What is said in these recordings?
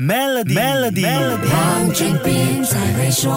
Melody，Melody，黄俊斌才会说。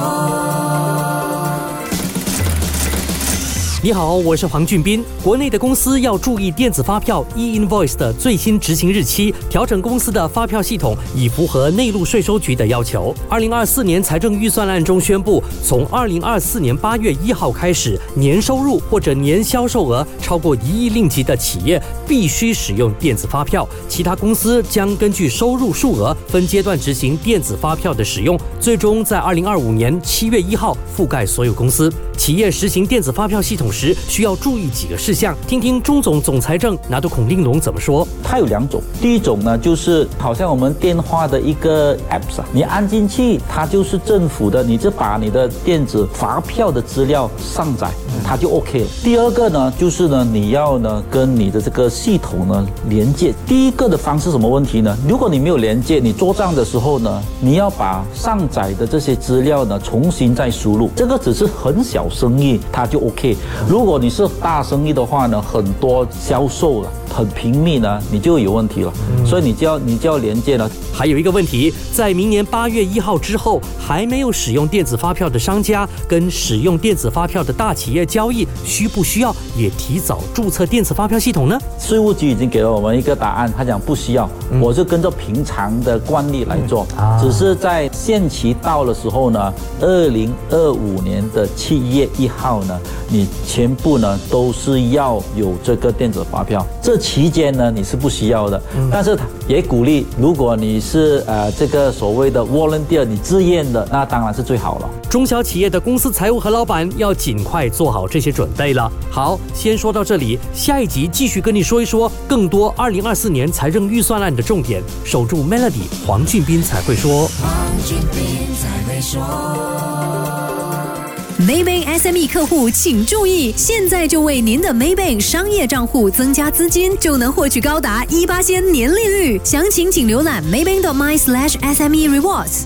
你好，我是黄俊斌。国内的公司要注意电子发票 e-invoice 的最新执行日期，调整公司的发票系统，以符合内陆税收局的要求。二零二四年财政预算案中宣布，从二零二四年八月一号开始，年收入或者年销售额超过一亿令吉的企业必须使用电子发票，其他公司将根据收入数额分阶段执行电子发票的使用，最终在二零二五年七月一号覆盖所有公司。企业实行电子发票系统时需要注意几个事项，听听钟总总财政拿督孔令龙怎么说。它有两种，第一种呢就是好像我们电话的一个 apps 啊，你按进去，它就是政府的，你就把你的电子发票的资料上载，它就 OK 了。第二个呢就是呢你要呢跟你的这个系统呢连接。第一个的方式什么问题呢？如果你没有连接，你做账的时候呢，你要把上载的这些资料呢重新再输入，这个只是很小。生意它就 OK，如果你是大生意的话呢，很多销售了。很频密呢，你就有问题了，所以你就要你就要连接了。还有一个问题，在明年八月一号之后，还没有使用电子发票的商家跟使用电子发票的大企业交易，需不需要也提早注册电子发票系统呢？税务局已经给了我们一个答案，他讲不需要，我就跟着平常的惯例来做，只是在限期到的时候呢，二零二五年的七月一号呢，你全部呢都是要有这个电子发票。这期间呢，你是不需要的，但是也鼓励，如果你是呃这个所谓的 volunteer，你自愿的，那当然是最好了。中小企业的公司财务和老板要尽快做好这些准备了。好，先说到这里，下一集继续跟你说一说更多二零二四年财政预算案的重点。守住 Melody，黄俊斌才会说。黄俊斌才会说。Maybank SME 客户请注意，现在就为您的 Maybank 商业账户增加资金，就能获取高达一八千年利率。详情请浏览 maybank.my/sme rewards。